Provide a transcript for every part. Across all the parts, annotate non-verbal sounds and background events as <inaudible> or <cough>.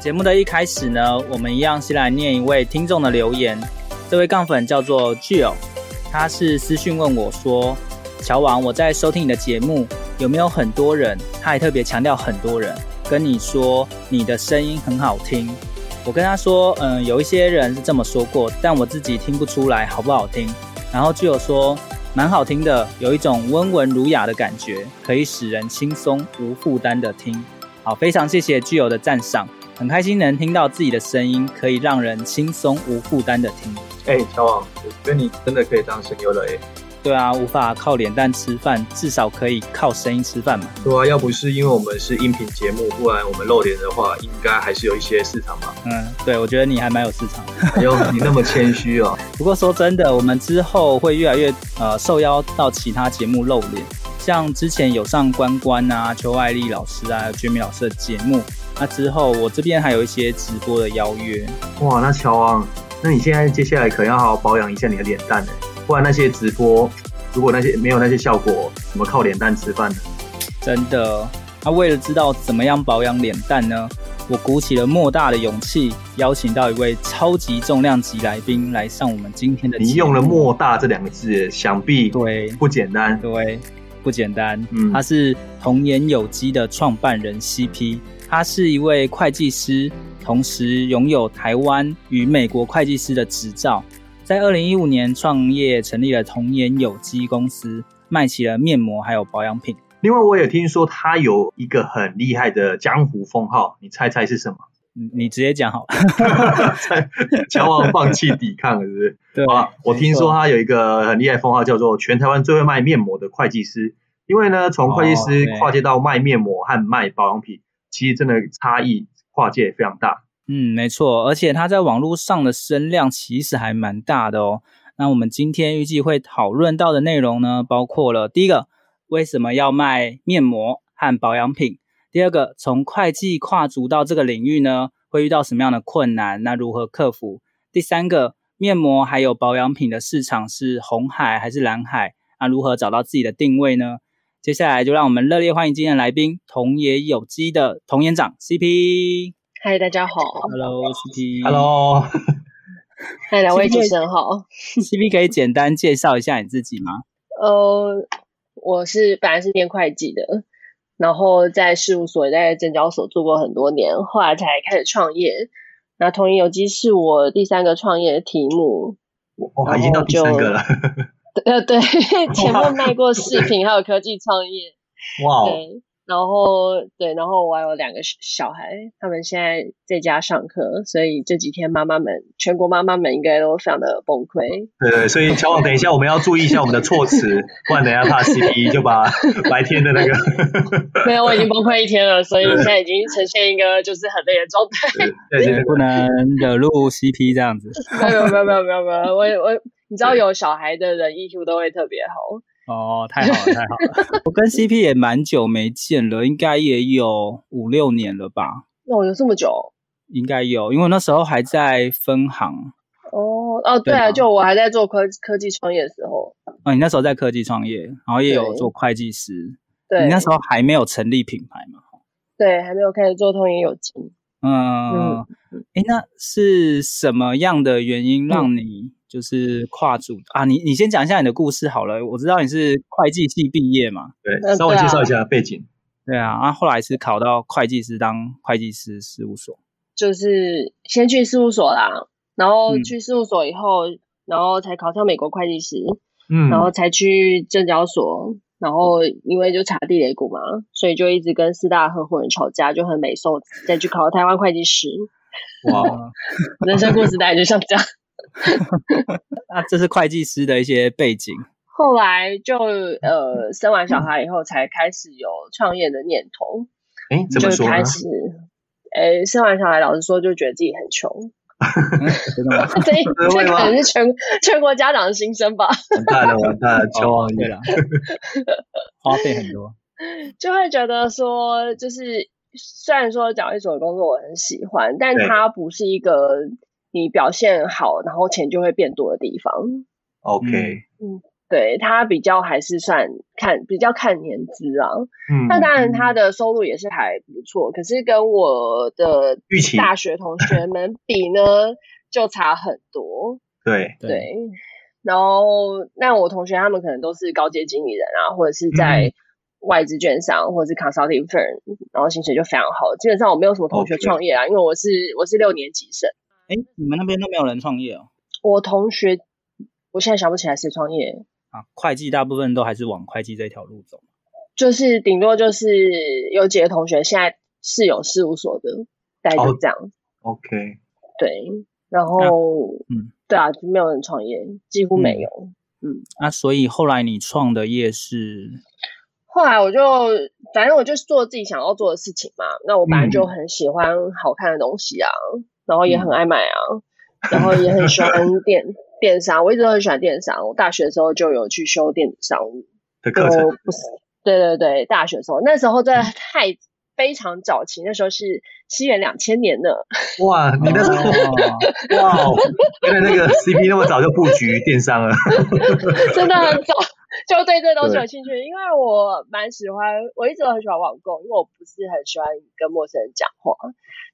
节目的一开始呢，我们一样先来念一位听众的留言。这位杠粉叫做 Jill，他是私讯问我说：“乔王，我在收听你的节目，有没有很多人？他还特别强调很多人跟你说你的声音很好听。”我跟他说：“嗯，有一些人是这么说过，但我自己听不出来好不好听。”然后 Jill 说：“蛮好听的，有一种温文儒雅的感觉，可以使人轻松无负担的听。”好，非常谢谢 Jill 的赞赏。很开心能听到自己的声音，可以让人轻松无负担的听。哎、欸，乔王，我觉得你真的可以当声优了哎。对啊，无法靠脸蛋吃饭，至少可以靠声音吃饭嘛。对啊，要不是因为我们是音频节目，不然我们露脸的话，应该还是有一些市场吧。嗯，对，我觉得你还蛮有市场。哎呦，你那么谦虚哦。<laughs> 不过说真的，我们之后会越来越呃受邀到其他节目露脸，像之前有上关关啊、邱爱丽老师啊、Jimmy 老师的节目。那之后，我这边还有一些直播的邀约。哇，那乔王，那你现在接下来可能要好好保养一下你的脸蛋呢，不然那些直播，如果那些没有那些效果，怎么靠脸蛋吃饭呢？真的，那为了知道怎么样保养脸蛋呢，我鼓起了莫大的勇气，邀请到一位超级重量级来宾来上我们今天的。你用了“莫大”这两个字，想必对不简单。对，不简单。嗯，他是童颜有机的创办人 CP。他是一位会计师，同时拥有台湾与美国会计师的执照。在二零一五年创业，成立了童颜有机公司，卖起了面膜还有保养品。另外，我也听说他有一个很厉害的江湖封号，你猜猜是什么？你直接讲好了。乔王放弃抵抗了，是不是？对啊，我听说他有一个很厉害的封号，叫做全台湾最会卖面膜的会计师。因为呢，从会计师跨界到卖面膜和卖保养品。哦其实真的差异跨界非常大，嗯，没错，而且它在网络上的声量其实还蛮大的哦。那我们今天预计会讨论到的内容呢，包括了第一个，为什么要卖面膜和保养品？第二个，从会计跨足到这个领域呢，会遇到什么样的困难？那如何克服？第三个，面膜还有保养品的市场是红海还是蓝海？那如何找到自己的定位呢？接下来就让我们热烈欢迎今天的来宾，童野有机的童园长 CP。嗨，大家好。Hello CP。Hello。<laughs> 嗨，两位主持人好。<laughs> CP 可以简单介绍一下你自己吗？呃，我是本来是念会计的，然后在事务所在证交所做过很多年，后来才开始创业。那童野有机是我第三个创业的题目。我已经到第三个了。呃，对，<laughs> 前面卖过饰品，还有科技创业，哇，对，然后对，然后我还有两个小孩，他们现在在家上课，所以这几天妈妈们，全国妈妈们应该都非常的崩溃。对对，所以乔王，等一下我们要注意一下我们的措辞，不然等一下怕 CP 就把 <laughs> 白天的那个。没有，我已经崩溃一天了，所以现在已经呈现一个就是很累的状态。对对，不能惹怒 CP 这样子。<laughs> 没有没有没有没有没有，我我。你知道有小孩的人 EQ 都会特别好哦，太好了太好了！<laughs> 我跟 CP 也蛮久没见了，应该也有五六年了吧？哦，有这么久？应该有，因为那时候还在分行。哦哦，对啊，就我还在做科科技创业的时候。哦，你那时候在科技创业，然后也有做会计师。对，你那时候还没有成立品牌嘛？对，还没有开始做童颜有机。嗯，哎，那是什么样的原因让你？就是跨组啊，你你先讲一下你的故事好了。我知道你是会计系毕业嘛，对，稍微介绍一下背景。对啊，啊后后来是考到会计师当会计师事务所，就是先去事务所啦，然后去事务所以后，嗯、然后才考上美国会计师，嗯，然后才去证交所，然后因为就查地雷股嘛，所以就一直跟四大合伙人吵架，就很美受，再去考台湾会计师。哇，<laughs> 人生故事大概就像这样。<laughs> 那这是会计师的一些背景。后来就呃生完小孩以后，才开始有创业的念头。哎，怎么说？就开始，哎，生完小孩，老实说，就觉得自己很穷，<laughs> 真的吗？这这可能是全全国家长的心声吧。完蛋了，完蛋了，乔王爷了，<laughs> 花费很多，就会觉得说，就是虽然说找一所工作我很喜欢，但它不是一个你表现好，然后钱就会变多的地方。OK，嗯。对，他比较还是算看比较看年资啊，嗯，那当然他的收入也是还不错，可是跟我的大学同学们比呢，就差很多。对对，然后那我同学他们可能都是高阶经理人啊，或者是在外资券商，或者是 consulting firm，然后薪水就非常好。基本上我没有什么同学创业啊，因为我是我是六年级生。哎，你们那边都没有人创业哦？我同学，我现在想不起来谁创业。啊，会计大部分都还是往会计这条路走，就是顶多就是有几个同学现在是有事务所的，大概就这样。Oh, OK，对，然后、啊、嗯，对啊，就没有人创业，几乎没有。嗯，嗯啊，所以后来你创的业是？后来我就反正我就做自己想要做的事情嘛。那我本来就很喜欢好看的东西啊，嗯、然后也很爱买啊，嗯、然后也很喜欢电。电商，<laughs> 我一直都很喜欢电商。我大学的时候就有去修电子商务的课程，不是？对对对，大学的时候，那时候真的太非常早期，那时候是西元两千年呢。哇，你那时候 <laughs> 哇，原来那个 CP 那么早就布局电商了，<laughs> 真的很早。就对这东西有兴趣，因为我蛮喜欢，我一直都很喜欢网购，因为我不是很喜欢跟陌生人讲话，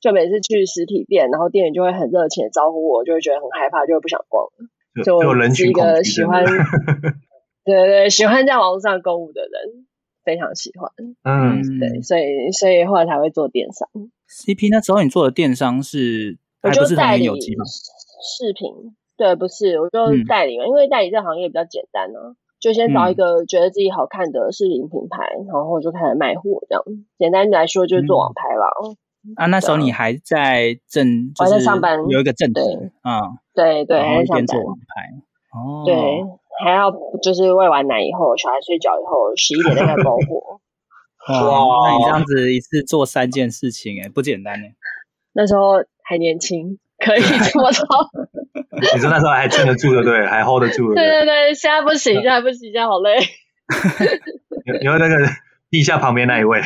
就每次去实体店，然后店员就会很热情的招呼我，就会觉得很害怕，就会不想逛了。就，就人是一个喜欢，<laughs> 对对对，喜欢在网络上购物的人，非常喜欢。嗯，对，所以所以后来才会做电商。CP 那时候你做的电商是，我就代理视频，对，不是，我就代理，嗯、因为代理这行业比较简单呢、啊。就先找一个觉得自己好看的饰品品牌，嗯、然后就开始卖货，这样简单来说就是做网拍了。嗯、啊，那时候你还在正，就是、还在上班，有一个正职啊，对对，还在上班做网拍哦，对，还要就是喂完奶以后，小孩睡觉以后，十一点再开包货。<laughs> 哇，那你这样子一次做三件事情，哎，不简单呢。那时候还年轻。可以这么做？<laughs> <laughs> 你说那时候还撑得住的，对，<laughs> 还 hold 得住的。对对对，现在不行，现在不行，现在好累。<laughs> 因为那个地下旁边那一位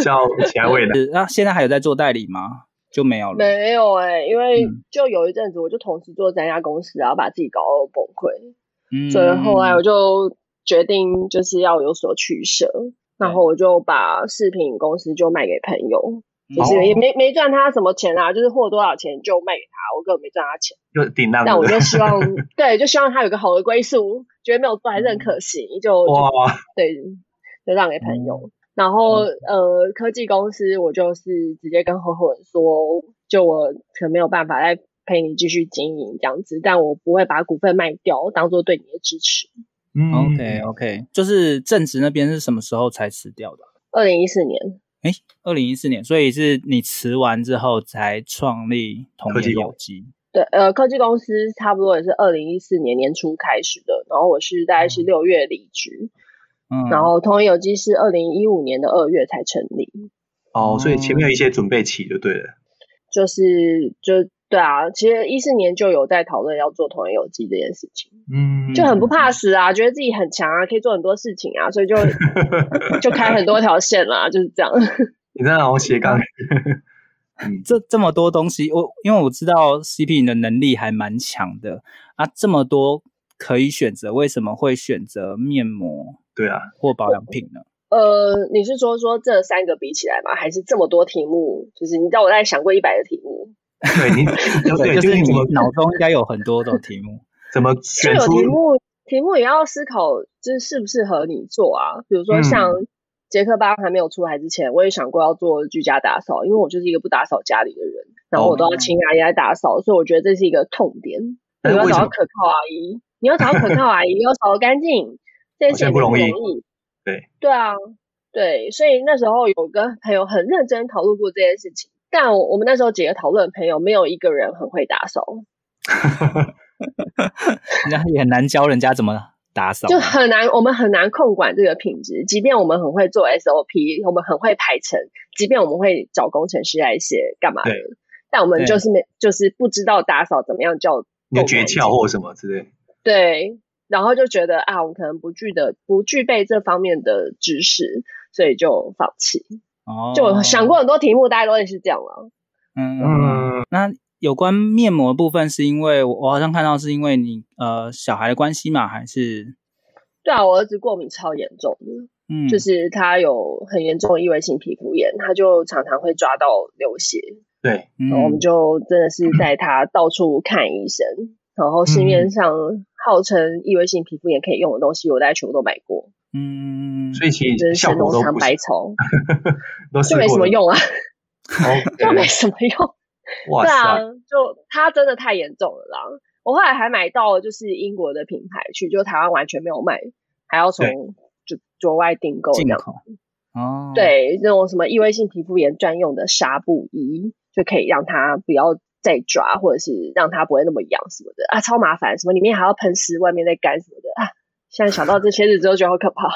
叫其他位的。那现在还有在做代理吗？就没有了。没有哎、欸，因为就有一阵子，我就同时做三家公司，然后把自己搞到崩溃。嗯。所以后来我就决定就是要有所取舍，然后我就把饰品公司就卖给朋友。就是也没没赚他什么钱啊，就是货多少钱就卖给他，我根本没赚他钱。就顶那。但我就希望，<laughs> 对，就希望他有个好的归宿，觉得没有做还是很可惜，就就对，就让给朋友。然后呃，科技公司我就是直接跟合伙人说，就我可能没有办法再陪你继续经营这样子，但我不会把股份卖掉，当做对你的支持。嗯，OK OK，就是正职那边是什么时候才辞掉的？二零一四年。哎，二零一四年，所以是你辞完之后才创立童颜有机。对，呃，科技公司差不多也是二零一四年年初开始的，然后我是大概是六月离职，嗯，然后童颜有机是二零一五年的二月才成立。哦，所以前面有一些准备期就对了。就是就对啊，其实一四年就有在讨论要做童颜有机这件事情，嗯，就很不怕死啊，觉得自己很强啊，可以做很多事情啊，所以就 <laughs> 就开很多条线啦，就是这样。<laughs> 你在好斜杠？<laughs> 这这么多东西，我因为我知道 CP 你的能力还蛮强的啊，这么多可以选择，为什么会选择面膜？对啊，或保养品呢？呃，你是说说这三个比起来吗？还是这么多题目？就是你知道我在想过一百个题目。对，你 <laughs> 对，就是你脑中应该有很多种题目。怎么选出？就有题目，题目也要思考，就是适不适合你做啊？比如说像杰克巴还没有出来之前，我也想过要做居家打扫，因为我就是一个不打扫家里的人，然后我都要请阿姨来打扫，所以我觉得这是一个痛点。你要找到可靠阿姨，你要找到可靠阿姨，<laughs> 要扫得干净，这件事情不容易。对对啊，对，所以那时候有跟朋友很认真讨论过这件事情，但我们那时候几个讨论朋友没有一个人很会打扫，<laughs> 那也很难教人家怎么打扫，就很难，我们很难控管这个品质。即便我们很会做 SOP，我们很会排程，即便我们会找工程师来写干嘛的，但我们就是没就是不知道打扫怎么样叫你的诀窍或什么之类。对，然后就觉得啊，我们可能不具的不具备这方面的知识，所以就放弃。哦，就想过很多题目，大家都也是这样了。嗯嗯，那有关面膜的部分，是因为我好像看到是因为你呃小孩的关系嘛，还是？对啊，我儿子过敏超严重的，嗯，就是他有很严重的异位性皮肤炎，他就常常会抓到流血。对，然后我们就真的是带他到处看医生，嗯、然后市面上号称异位性皮肤炎可以用的东西，我大概全部都买过。嗯，所以其实效果都不白抽，<laughs> <laughs> <laughs> 就没什么用啊，就没什么用。哇塞，对啊，就它真的太严重了啦。我后来还买到就是英国的品牌去，就台湾完全没有卖，还要从就国外订购这样。哦，对，那种什么异位性皮肤炎专用的纱布衣，就可以让它不要再抓，或者是让它不会那么痒什么的啊，超麻烦，什么里面还要喷湿，外面再干什么的啊。现在想到这些日子都觉得好可怕。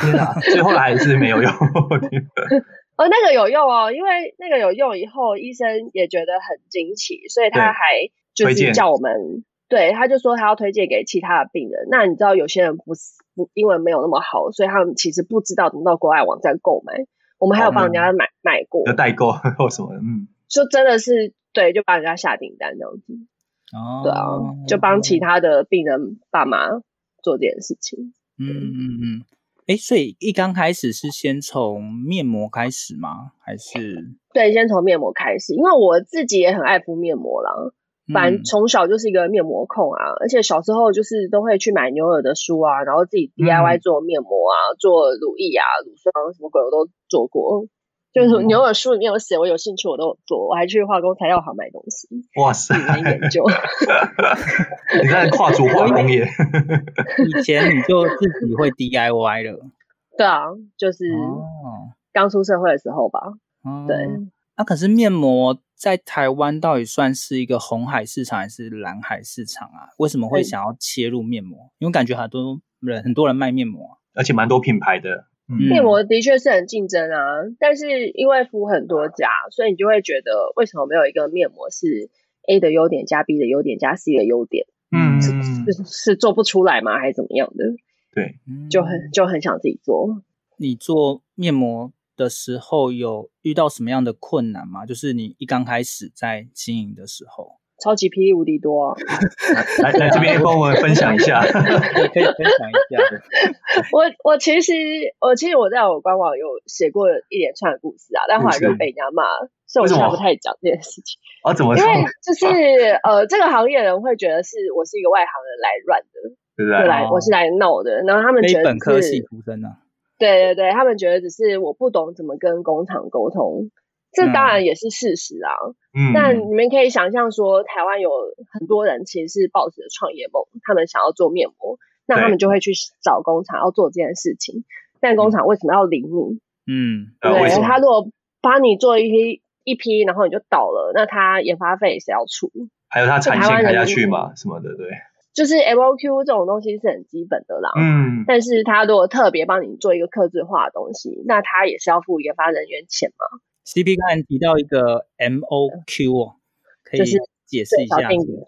对啊，最后来还是没有用。<laughs> 哦，那个有用哦，因为那个有用以后，医生也觉得很惊奇，所以他还就是叫我们，对，他就说他要推荐给其他的病人。那你知道有些人不是不英文没有那么好，所以他们其实不知道怎么到国外网站购买。我们还有帮人家买、哦、买过，有代购或什么，嗯，就真的是对，就帮人家下订单这样子。哦，对啊，就帮其他的病人爸妈。做这件事情，嗯嗯嗯，哎，所以一刚开始是先从面膜开始吗？还是？对，先从面膜开始，因为我自己也很爱敷面膜啦，反正从小就是一个面膜控啊，而且小时候就是都会去买牛尔的书啊，然后自己 DIY 做面膜啊，嗯、做乳液啊、乳霜什么鬼我都做过。就是牛耳书里面有写，我有兴趣我都有做，我还去化工材料行买东西。哇塞！研究 <laughs> <laughs> 你在跨足化工业。以前你就自己会 DIY 了。<laughs> 对啊，就是刚出社会的时候吧。哦、对。那、啊、可是面膜在台湾到底算是一个红海市场还是蓝海市场啊？为什么会想要切入面膜？因为感觉很多人很多人卖面膜，而且蛮多品牌的。面膜的确是很竞争啊，嗯、但是因为敷很多家，所以你就会觉得为什么没有一个面膜是 A 的优点加 B 的优点加 C 的优点？嗯，是是，是做不出来吗？还是怎么样的？对，就很就很想自己做。你做面膜的时候有遇到什么样的困难吗？就是你一刚开始在经营的时候。超级霹雳无敌多、啊 <laughs> 来，来来这边帮我们分享一下，<laughs> 可以分享一下。<laughs> 我我其实我其实我在我官网有写过一连串的故事啊，但后来就被人家骂，所以我现在不太讲这件事情。啊？怎么说？因为就是呃，这个行业人会觉得是我是一个外行人来乱的，对不对？来我是来闹的，然后他们觉得是本科系出身的，对对对，他们觉得只是我不懂怎么跟工厂沟通。这当然也是事实啊，嗯，但你们可以想象说，台湾有很多人其实是抱着创业梦，他们想要做面膜，那他们就会去找工厂要做这件事情，但工厂为什么要理你？嗯，对，他如果帮你做一批一批，然后你就倒了，那他研发费谁要出？还有他产线开下去嘛，什么的，对，就是 MOQ 这种东西是很基本的啦，嗯，但是他如果特别帮你做一个刻字化的东西，那他也是要付研发人员钱嘛。CP 刚才提到一个 MOQ 哦，可以解释一下。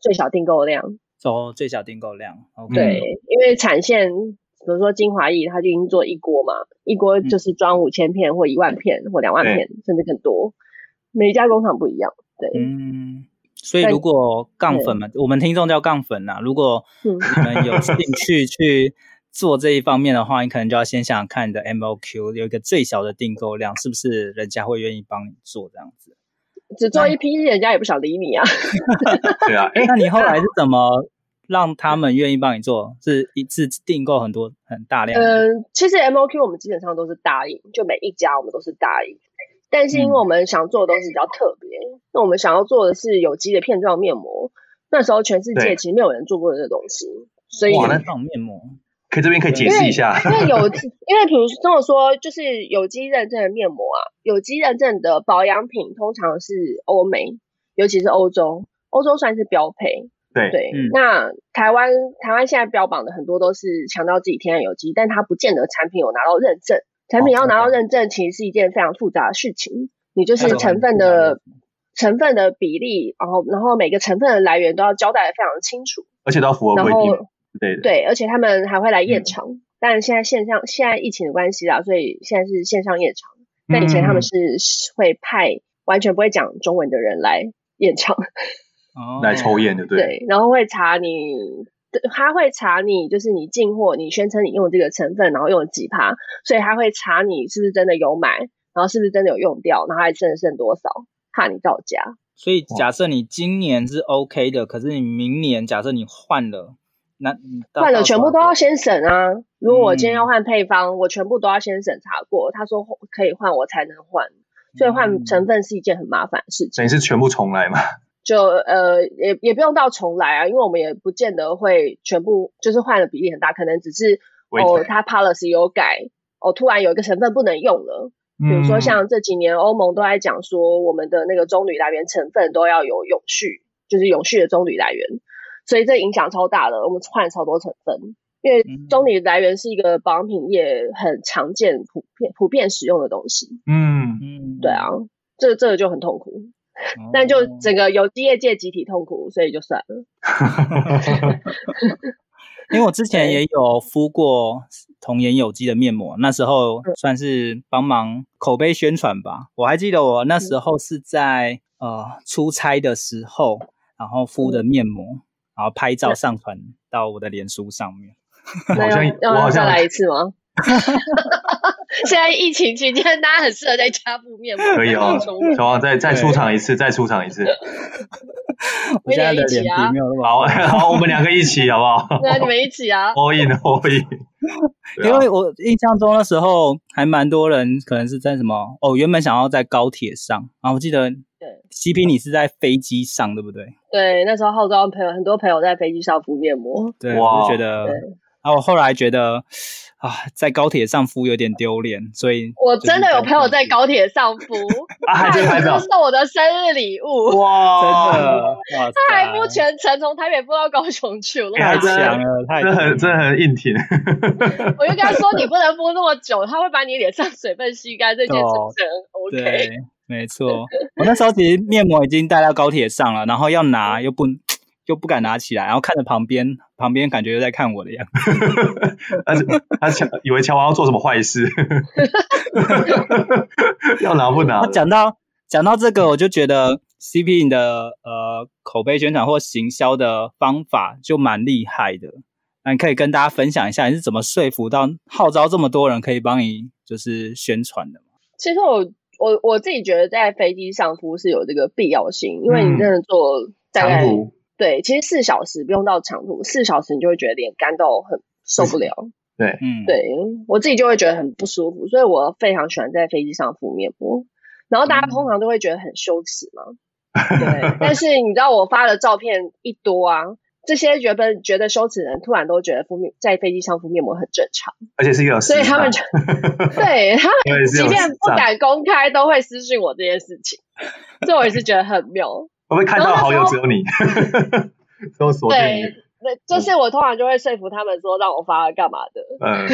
最小订购量。哦，最小订购量。Okay. 对，因为产线，比如说精华液，它就已经做一锅嘛，一锅就是装五千片或一万片或两万片，甚至更多。每一家工厂不一样。对。嗯，所以如果杠粉们，我们听众叫杠粉呐，如果你们有兴趣去。做这一方面的话，你可能就要先想想看你的 MOQ 有一个最小的订购量，是不是人家会愿意帮你做这样子？只做一批，人家也不想理你啊。对啊，<laughs> 哎，那你后来是怎么让他们愿意帮你做？是一次订购很多很大量？嗯，其实 MOQ 我们基本上都是答应，就每一家我们都是答应。但是因为我们想做的东西比较特别，嗯、那我们想要做的是有机的片状面膜。那时候全世界其实没有人做过这个东西，所以那种面膜。可以这边可以解释一下，因为，因为有，因为比如这么说，就是有机认证的面膜啊，有机认证的保养品通常是欧美，尤其是欧洲，欧洲算是标配。对对，嗯、那台湾台湾现在标榜的很多都是强调自己天然有机，但它不见得产品有拿到认证。产品要拿到认证，其实是一件非常复杂的事情。你就是成分的，成分的比例，然后然后每个成分的来源都要交代的非常清楚，而且都要符合规定。对对，而且他们还会来验厂，嗯、但现在线上现在疫情的关系啦，所以现在是线上验厂。但以前他们是会派完全不会讲中文的人来验厂，<laughs> 哦，来抽验的，对。对，然后会查你，他会查你，就是你进货，你宣称你用这个成分，然后用了几趴，所以他会查你是不是真的有买，然后是不是真的有用掉，然后还剩剩多少，怕你造假。所以假设你今年是 OK 的，可是你明年假设你换了。那换了全部都要先审啊！如果我今天要换配方，嗯、我全部都要先审查过，他说可以换，我才能换。所以换成分是一件很麻烦的事情。等于是全部重来嘛？就呃，也也不用到重来啊，因为我们也不见得会全部就是换的比例很大，可能只是哦，它 policy 有改，哦，突然有一个成分不能用了。比如说像这几年欧盟都在讲说，我们的那个棕榈来源成分都要有永续，就是永续的棕榈来源。所以这影响超大的，我们换了超多成分，因为棕榈来源是一个保养品业很常见、普遍、普遍使用的东西。嗯嗯，对啊，这个这个就很痛苦，哦、但就整个有机业界集体痛苦，所以就算了。<laughs> 因为我之前也有敷过童颜有机的面膜，那时候算是帮忙口碑宣传吧。我还记得我那时候是在、嗯、呃出差的时候，然后敷的面膜。嗯然后拍照上传到我的脸书上面。<laughs> 好像我好像来一次吗？<laughs> 现在疫情期间，大家很适合在家敷面膜。可以哦，小王再再出场一次，再出场一次。<laughs> 我现在的脸皮没有那么好，好，我们两个一起好不好？对啊，你们一起啊。all in，all in。<laughs> 因为我印象中的时候还蛮多人，可能是在什么哦，原本想要在高铁上啊，我记得。对，CP 你是在飞机上对不对？对，那时候号召朋友很多朋友在飞机上敷面膜。对，我就觉得，然后我后来觉得啊，在高铁上敷有点丢脸，所以我真的有朋友在高铁上敷，<laughs> 他还送我的生日礼物。哇，<laughs> 真的，他还敷全程，从台北敷到高雄去，我太强了，太真很真的很硬挺。我就跟他说，你不能敷那么久，他会把你脸上水分吸干，这件事情很 OK。没错，我那时候其实面膜已经带到高铁上了，然后要拿又不 <tsk> 又不敢拿起来，然后看着旁边旁边感觉又在看我的样子，<laughs> 他乔以为乔王要做什么坏事，<laughs> 要拿不拿？讲到讲到这个，我就觉得 CP 的呃口碑宣传或行销的方法就蛮厉害的，那你可以跟大家分享一下你是怎么说服到号召这么多人可以帮你就是宣传的吗？其实我。我我自己觉得在飞机上敷是有这个必要性，因为你真的坐大概、嗯、对，其实四小时不用到长途，四小时你就会觉得脸干到很受不了。对，嗯，对我自己就会觉得很不舒服，所以我非常喜欢在飞机上敷面膜。然后大家通常都会觉得很羞耻嘛，<laughs> 嗯、对。但是你知道我发的照片一多啊。这些原本觉得羞耻的人，突然都觉得敷面在飞机上敷面膜很正常，而且是一个，所以他们就 <laughs> 对他们即便不敢公开，都会私信我这件事情，所以我也是觉得很妙。我会看到好友只有你，<laughs> 都锁定你。对，就是我通常就会说服他们说让我发干嘛的，嗯，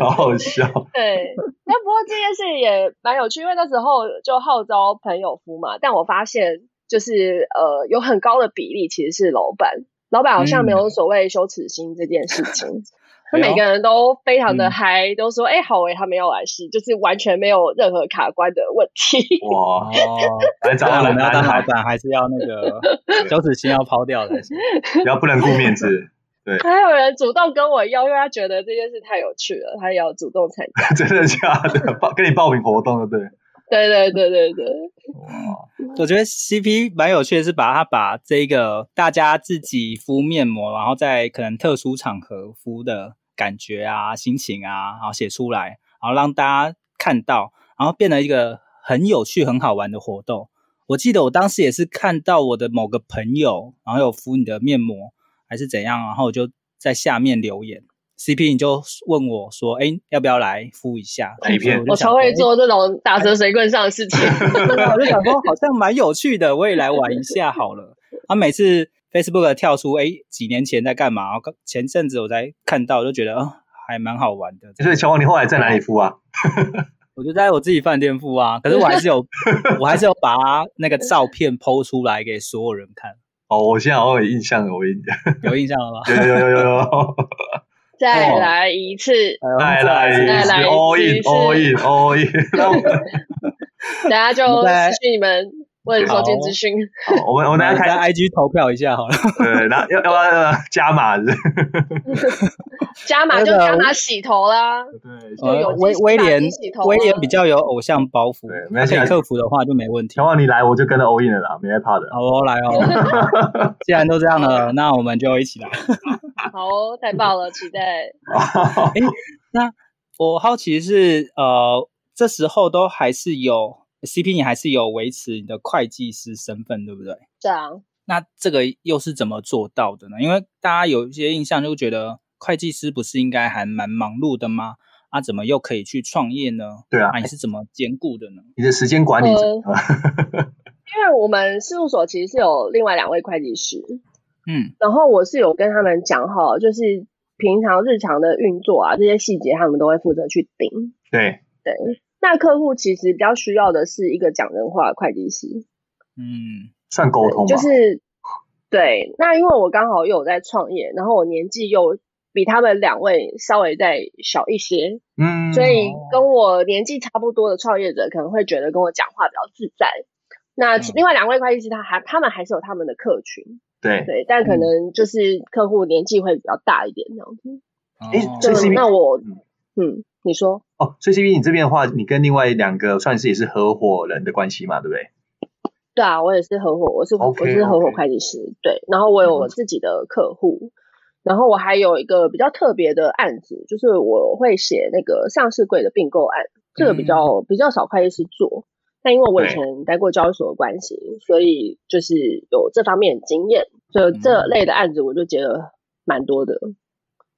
好好笑。<laughs> 对，那不过这件事也蛮有趣，因为那时候就号召朋友夫嘛，但我发现就是呃有很高的比例其实是老板。老板好像没有所谓羞耻心这件事情，他、嗯、每个人都非常的嗨，嗯、都说哎、欸、好哎，他们要来试，就是完全没有任何卡关的问题。哇，来找我们要当老板，还是要那个 <laughs> 羞耻心要抛掉的，不要不能顾面子。<laughs> 对，还有人主动跟我要，因为他觉得这件事太有趣了，他也要主动参加。<laughs> 真的假的？报跟你报名活动的，对。对对对对对，哇！我觉得 CP 蛮有趣的是，把它把这个大家自己敷面膜，然后在可能特殊场合敷的感觉啊、心情啊，然后写出来，然后让大家看到，然后变得一个很有趣、很好玩的活动。我记得我当时也是看到我的某个朋友，然后有敷你的面膜还是怎样，然后我就在下面留言。CP，你就问我说：“哎，要不要来敷一下？”哪一片？我超会做这种打蛇随棍上的事情。我就想说，好像蛮有趣的，我也来玩一下好了。啊每次 Facebook 跳出，哎，几年前在干嘛？前阵子我才看到，就觉得，哦，还蛮好玩的。所以乔王，你后来在哪里付啊？<laughs> 我就在我自己饭店付啊，可是我还是有，<laughs> 我还是有把那个照片 PO 出来给所有人看。哦，我现在好像有印象了，我印象 <laughs> 有印象了吗？有有有有有。再来一次，再来一次，all in，all in，all in。等下就失去你们。问收件资讯，好，我们我们大家开 IG 投票一下好了。对，然后要要不要加码是？<laughs> 加码就加码洗头啦。对，威威廉威廉比较有偶像包袱，对，可以克服的话就没问题。希望你来，我就跟着 all in 了啦，没害怕的。好哦，来哦。<laughs> 既然都这样了，那我们就一起来。好哦，太棒了，期待。<laughs> 哎，那我好奇是呃，这时候都还是有。CP，你还是有维持你的会计师身份，对不对？对啊。那这个又是怎么做到的呢？因为大家有一些印象，就觉得会计师不是应该还蛮忙碌的吗？啊，怎么又可以去创业呢？对啊。啊，你是怎么兼顾的呢？你的时间管理 <laughs> 因为我们事务所其实是有另外两位会计师，嗯，然后我是有跟他们讲好，就是平常日常的运作啊，这些细节他们都会负责去盯。对对。那客户其实比较需要的是一个讲人话的会计师，嗯，算沟通。就是对，那因为我刚好又有在创业，然后我年纪又比他们两位稍微再小一些，嗯，所以跟我年纪差不多的创业者可能会觉得跟我讲话比较自在。那另外两位会计师，他还他们还是有他们的客群，对对，但可能就是客户年纪会比较大一点这样子。哎，就是那我嗯。你说哦，所以 CP 你这边的话，你跟另外两个算是也是合伙人的关系嘛，对不对？对啊，我也是合伙，我是 okay, 我是合伙会计师，okay. 对。然后我有我自己的客户，嗯，然后我还有一个比较特别的案子，就是我会写那个上市柜的并购案，这个比较，嗯，比较少会计师做。但因为我以前待过交易所的关系，所以就是有这方面的经验，所以这类的案子我就接了蛮多的。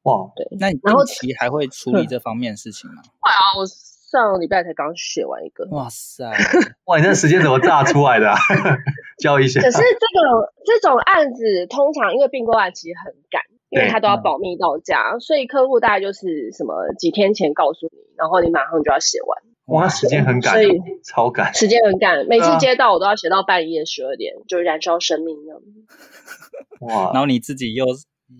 哇，对，那你近期还会处理这方面的事情吗？会啊，我上个礼拜才刚写完一个。哇塞，<laughs> 哇，你那时间怎么炸出来的啊？<laughs> 教一下。可是这个这种案子，通常因为并购案其实很赶，因为他都要保密到家，所以客户大概就是什么几天前告诉你，然后你马上就要写完。哇，时间很赶，所以超赶，时间很赶，每次接到我都要写到半夜十二点，就燃烧生命那样。哇，然后你自己又。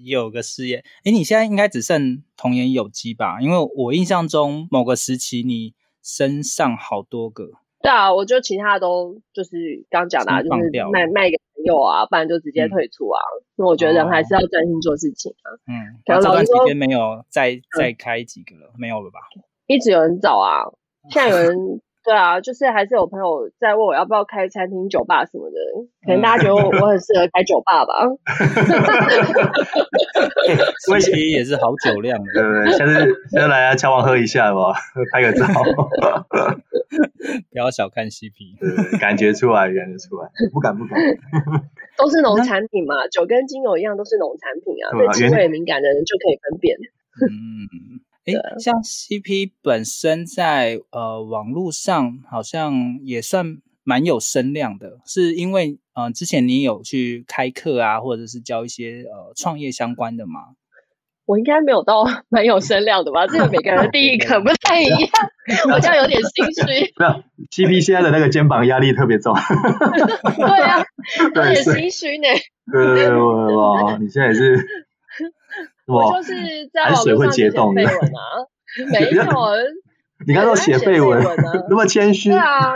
有个事业，哎，你现在应该只剩童颜有机吧？因为我印象中某个时期你身上好多个。对啊，我就其他都就是刚讲的、啊，就是卖卖给朋友啊，不然就直接退出啊。因、嗯、为我觉得人还是要专心做事情啊。嗯，然后这段时间没有再再开几个了、嗯，没有了吧？一直有人找啊，现在有人。对啊，就是还是有朋友在问我要不要开餐厅、酒吧什么的，可能大家觉得我我很适合开酒吧吧。<laughs> <laughs> CP 也是好酒量的，对不对？下次要来啊，乔王喝一下吧，拍个照。<laughs> 不要小看 CP，对，感觉出来，感觉出来，不敢不敢。都是农产品嘛，酒跟精油一样，都是农产品啊，对气味敏感的人就可以分辨。嗯。诶，像 CP 本身在呃网络上好像也算蛮有声量的，是因为嗯、呃、之前你有去开课啊，或者是教一些呃创业相关的吗？我应该没有到蛮有声量的吧？这个每个人的定义可不太一样，我这样有点心虚。<laughs> 没有，CP 现在的那个肩膀压力特别重。<laughs> 对啊，<laughs> 有点心虚呢。对对对，哇，你现在也是。我就是在网络上写废文啊，没有。你刚刚写废文，那么谦虚。对啊，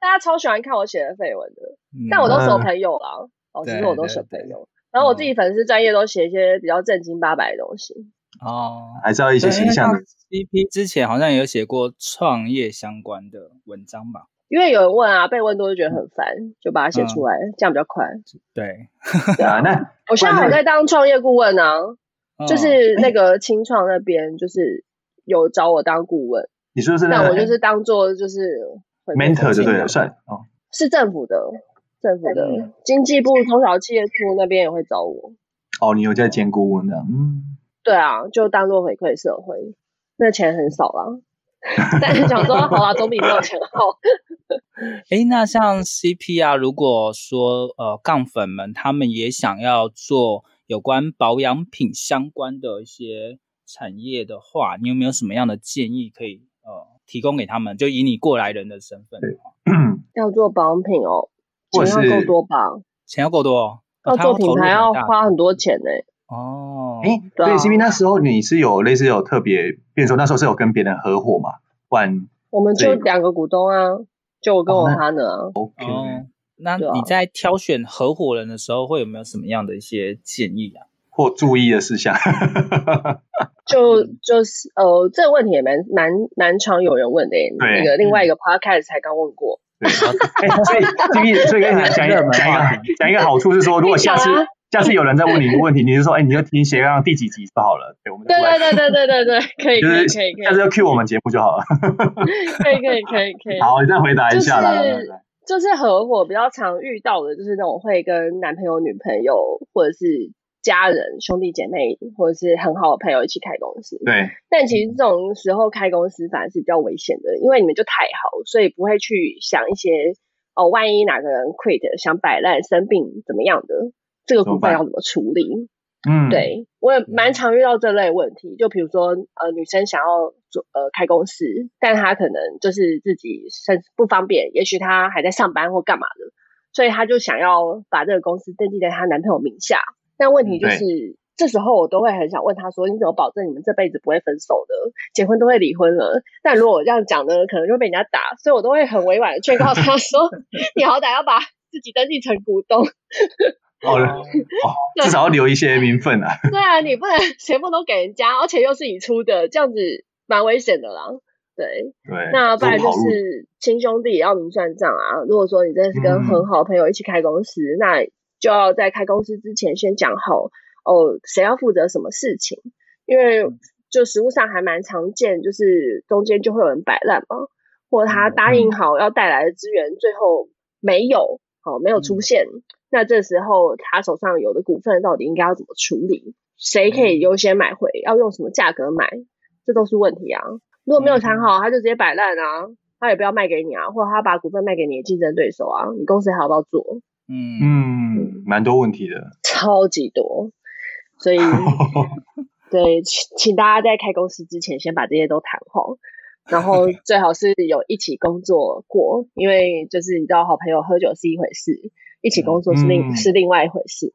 大家超喜欢看我写的废文的，嗯、但我都是我朋友啦。哦，其实我都是朋友。然后我自己粉丝专业都写一些比较正经八百的东西。哦，还是要一些形象的。CP 之前好像也有写过创业相关的文章吧？因为有人问啊，被问多就觉得很烦，就把它写出来、嗯，这样比较快。对，<laughs> 对啊。那我现在还在当创业顾问呢。就是那个清创那边，就是有找我当顾问。你说是那？那我就是当做就是 mentor 就对了，算哦。是政府的，政府的、嗯、经济部中小企业处那边也会找我。哦，你有在兼顾问的，嗯。对啊，就当做回馈社会，那钱很少啦。<laughs> 但是想说，好啊，总比没有钱好。哎、欸，那像 CP 啊，如果说呃杠粉们他们也想要做。有关保养品相关的一些产业的话，你有没有什么样的建议可以呃提供给他们，就以你过来人的身份的话，<clears throat> 要做保养品哦，钱要够多吧？钱要够多哦，要做品牌要花很多钱呢。哦，哎，对，CP 那时候你是有类似有特别，比如说那时候是有跟别人合伙嘛？不然我们就两个股东啊，就我跟我 partner。OK，那你在挑选合伙人的时候，会有没有什么样的一些建议啊？或注意的事项，<laughs> 就就是呃，这个问题也蛮蛮蛮常有人问的。对，那个另外一个 podcast 才刚问过。<laughs> 对，所以所以所以跟你讲一 <laughs> 个讲一个讲一个好处是说，如果下次下次有人再问你一个问题，你就说，哎，你就听斜杠第几集就好了。对，我们对对对对对对对，可以可以可以，下次就 cue 我们节目就好了。可以可以可以可以。好，你再回答一下啦。就是合伙比较常遇到的，就是那种会跟男朋友、女朋友或者是。家人、兄弟姐妹，或者是很好的朋友一起开公司。对。但其实这种时候开公司反而是比较危险的，因为你们就太好，所以不会去想一些哦，万一哪个人 quit 想摆烂、生病怎么样的，这个股份要怎么处理？嗯，对，我也蛮常遇到这类问题。就比如说，呃，女生想要做呃开公司，但她可能就是自己身不方便，也许她还在上班或干嘛的，所以她就想要把这个公司登记在她男朋友名下。但问题就是，对这时候我都会很想问她说：“你怎么保证你们这辈子不会分手的？结婚都会离婚了。”但如果我这样讲呢，可能就会被人家打，所以我都会很委婉的劝告她说：“ <laughs> 你好歹要把自己登记成股东。哦”哦，<laughs> 至少要留一些名分啊。对啊，你不能 <laughs> 全部都给人家，而且又是你出的，这样子蛮危险的啦。对，对，那不然就是亲兄弟也要明算账啊。如果说你真的是跟很好的朋友一起开公司，嗯、那就要在开公司之前先讲好哦，谁要负责什么事情，因为就实物上还蛮常见，就是中间就会有人摆烂嘛，或者他答应好要带来的资源，最后没有，好、哦、没有出现，嗯、那这时候他手上有的股份到底应该要怎么处理？谁可以优先买回？要用什么价格买？这都是问题啊！如果没有谈好，他就直接摆烂啊，他也不要卖给你啊，或者他把股份卖给你的竞争对手啊，你公司还要不要做？嗯嗯，蛮多问题的，超级多，所以 <laughs> 对，请请大家在开公司之前先把这些都谈好，<laughs> 然后最好是有一起工作过，因为就是你知道，好朋友喝酒是一回事，一起工作是另、嗯、是另外一回事，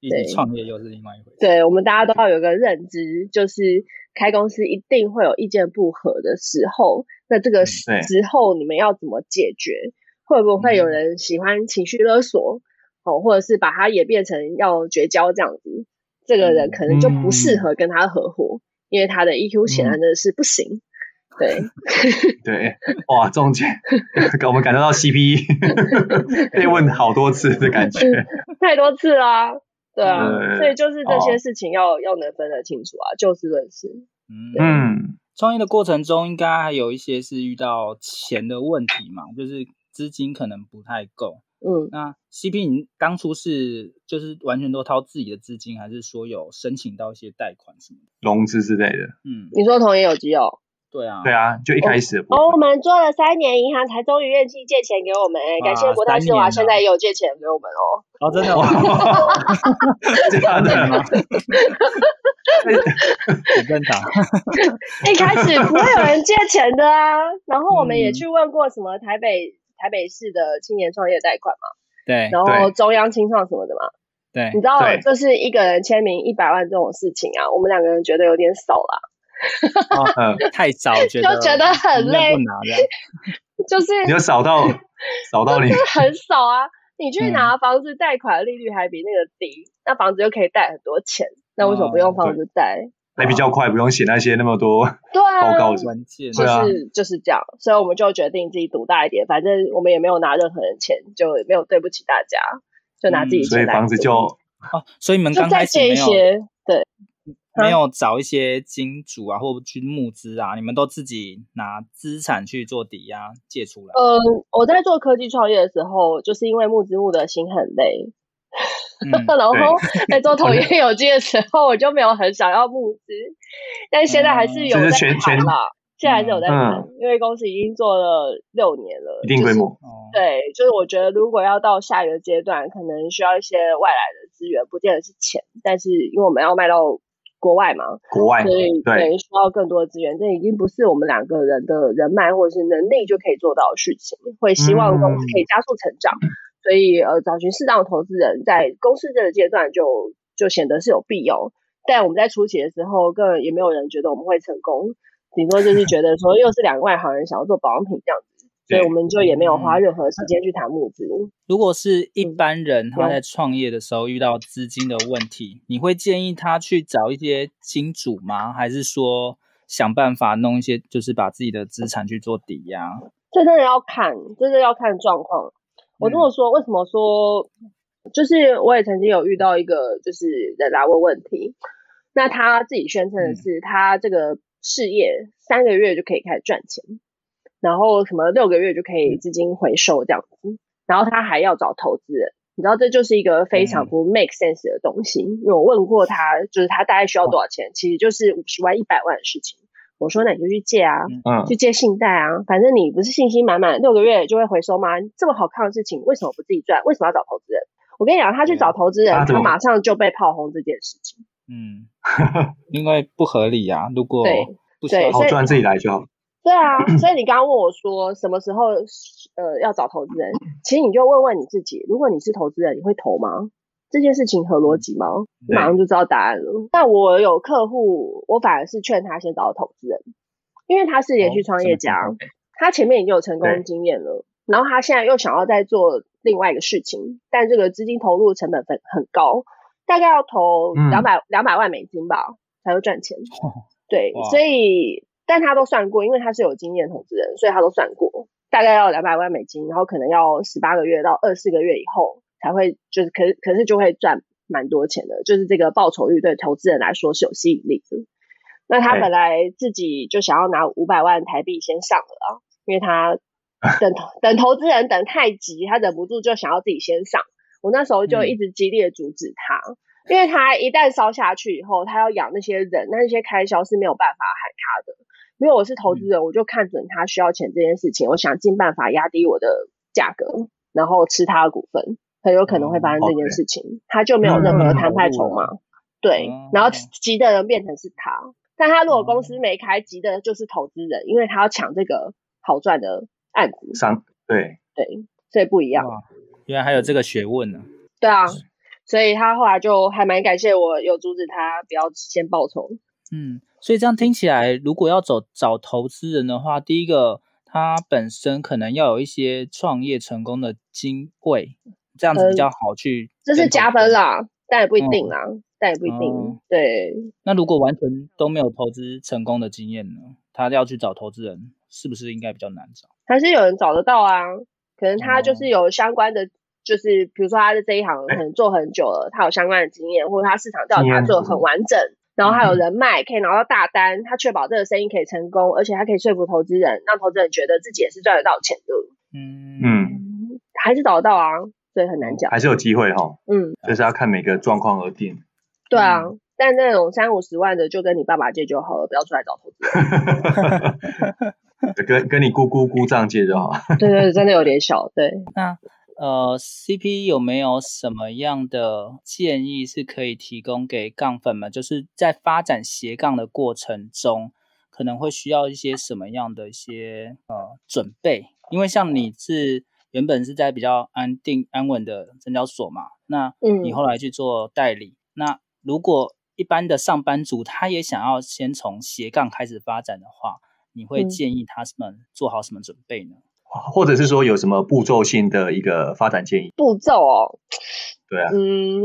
对，创业又是另外一回事。对，我们大家都要有个认知，就是开公司一定会有意见不合的时候，那这个时候你们要怎么解决？会不会有人喜欢情绪勒索，哦，或者是把他也变成要绝交这样子？这个人可能就不适合跟他合伙，因为他的 EQ 显然的是不行。对对，哇，中间我们感受到 CP <laughs> 被问好多次的感觉，<laughs> 太多次啦，对啊，所以就是这些事情要要能分得清楚啊，就事论事。嗯，创业的过程中应该还有一些是遇到钱的问题嘛，就是。资金可能不太够，嗯，那 CP 你当初是就是完全都掏自己的资金，还是说有申请到一些贷款什么融资之类的？嗯，你说同业有机哦？对啊，对啊，就一开始哦，我们做了三年银行，才终于愿意借钱给我们，感谢国泰世华，现在也有借钱给我们哦。哦，真的吗？<laughs> 真的吗？很正常。<laughs> 一开始不会有人借钱的啊，然后我们也去问过什么台北。台北市的青年创业贷款嘛，对，然后中央青创什么的嘛，对，你知道就是一个人签名一百万这种事情啊，我们两个人觉得有点少啦，嗯，<laughs> 太少，觉得就觉得很累，就是你就少到 <laughs> 少到你很 <laughs> 少啊，你去拿房子贷款利率还比那个低，那房子又可以贷很多钱，那为什么不用房子贷？还比较快，不用写那些那么多报告文件，就是就是这样，所以我们就决定自己赌大一点，反正我们也没有拿任何人钱，就没有对不起大家，就拿自己钱。所以房子就哦，所以你们刚开始没有对，没有找一些金主啊，或者去募资啊，你们都自己拿资产去做抵押借出来。嗯，我在做科技创业的时候，就是因为募资募的心很累。嗯、<laughs> 然后在做同业 <laughs> 有机的时候，我就没有很想要募资，但现在还是有在谈啦。现在还是有在谈，嗯、因为公司已经做了六年了，一定规模。对，就是我觉得如果要到下一个阶段，可能需要一些外来的资源，不见得是钱，但是因为我们要卖到国外嘛，国外，所以对，对需要更多的资源，这已经不是我们两个人的人脉或者是能力就可以做到的事情。会希望公司可以加速成长，嗯、所以呃，找寻适当的投资人，在公司这个阶段就就显得是有必要。但我们在初期的时候，根本也没有人觉得我们会成功，顶多就是觉得说又是两个外行人想要做保养品这样子。所以我们就也没有花任何时间去谈募资。如果是一般人他在创业的时候遇到资金的问题，你会建议他去找一些金主吗？还是说想办法弄一些，就是把自己的资产去做抵押？这真的要看，真的要看状况。我这么说，为什么说？就是我也曾经有遇到一个，就是人来问问题，那他自己宣称的是，他这个事业三个月就可以开始赚钱。然后什么六个月就可以资金回收这样子，然后他还要找投资人，你知道这就是一个非常不 make sense 的东西。因为我问过他，就是他大概需要多少钱，其实就是五十万、一百万的事情。我说那你就去借啊，嗯，去借信贷啊，反正你不是信心满满，六个月就会回收吗？这么好看的事情，为什么不自己赚？为什么要找投资人？我跟你讲，他去找投资人，他马上就被炮轰这件事情。嗯，<laughs> 因为不合理啊。如果不对，好赚自己来就好。对啊，所以你刚刚问我说什么时候呃要找投资人，其实你就问问你自己，如果你是投资人，你会投吗？这件事情合逻辑吗？马上就知道答案了。但我有客户，我反而是劝他先找投资人，因为他是连续创业家，哦、他前面已经有成功经验了，然后他现在又想要再做另外一个事情，但这个资金投入成本很很高，大概要投两百两百万美金吧才会赚钱。对，所以。但他都算过，因为他是有经验投资人，所以他都算过，大概要两百万美金，然后可能要十八个月到二十四个月以后才会，就是可是可是就会赚蛮多钱的，就是这个报酬率对投资人来说是有吸引力的。那他本来自己就想要拿五百万台币先上了啊，因为他 <laughs> 等等投资人等太急，他忍不住就想要自己先上。我那时候就一直激烈阻止他。嗯因为他一旦烧下去以后，他要养那些人，那些开销是没有办法喊卡的。因为我是投资人，我就看准他需要钱这件事情，我想尽办法压低我的价格，然后吃他的股份，很有可能会发生这件事情。他就没有任何的谈判筹码，对。然后急的人变成是他，但他如果公司没开，急的就是投资人，因为他要抢这个好赚的案子。商对对，所以不一样。原来还有这个学问呢。对啊。所以他后来就还蛮感谢我，有阻止他不要先报仇。嗯，所以这样听起来，如果要走找投资人的话，第一个他本身可能要有一些创业成功的经验，这样子比较好去。这是加分啦，但也不一定啦，嗯、但也不一定。嗯、对。那如果完全都没有投资成功的经验呢？他要去找投资人，是不是应该比较难找？还是有人找得到啊？可能他就是有相关的。就是比如说他在这一行可能做很久了，他有相关的经验，或者他市场调查做得很完整，然后还有人脉可以拿到大单，他确保这个生意可以成功，而且他可以说服投资人，让投资人觉得自己也是赚得到钱的。嗯嗯，还是找得到啊，所以很难讲，还是有机会哈。嗯，就是要看每个状况而定。对啊，但那种三五十万的就跟你爸爸借就好了，不要出来找投资人。<laughs> 跟跟你姑姑姑丈借就好。<laughs> 对对，真的有点小。对，那。呃，CP 有没有什么样的建议是可以提供给杠粉们？就是在发展斜杠的过程中，可能会需要一些什么样的一些呃准备？因为像你是原本是在比较安定安稳的证交所嘛，那你后来去做代理，嗯、那如果一般的上班族他也想要先从斜杠开始发展的话，你会建议他们做好什么准备呢？或者是说有什么步骤性的一个发展建议？步骤哦，对啊，嗯，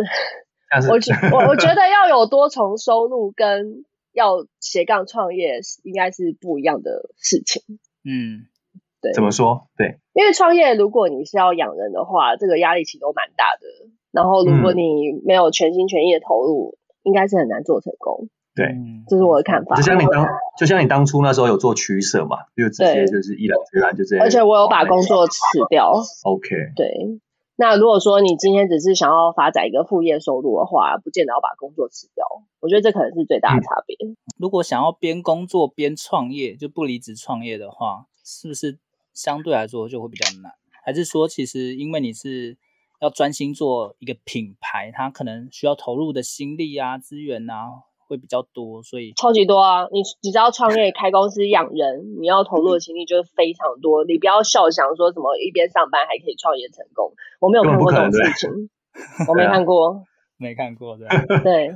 我觉我我觉得要有多重收入跟要斜杠创业应该是不一样的事情。嗯，对，怎么说？对，因为创业如果你是要养人的话，这个压力其实都蛮大的。然后如果你没有全心全意的投入，嗯、应该是很难做成功。对，这是我的看法。就像你当，就像你当初那时候有做取舍嘛，就直接就是毅然决然就这样。而且我有把工作辞掉。OK。对，那如果说你今天只是想要发展一个副业收入的话，不见得要把工作辞掉。我觉得这可能是最大的差别。嗯。如果想要边工作边创业，就不离职创业的话，是不是相对来说就会比较难？还是说，其实因为你是要专心做一个品牌，它可能需要投入的心力啊、资源啊？会比较多，所以超级多啊！你你知道创业开公司养人，你要投入的精力就是非常多。你不要笑想说什么一边上班还可以创业成功，我没有看过这种事情，<laughs> 我没看过，<laughs> 没看过对。对，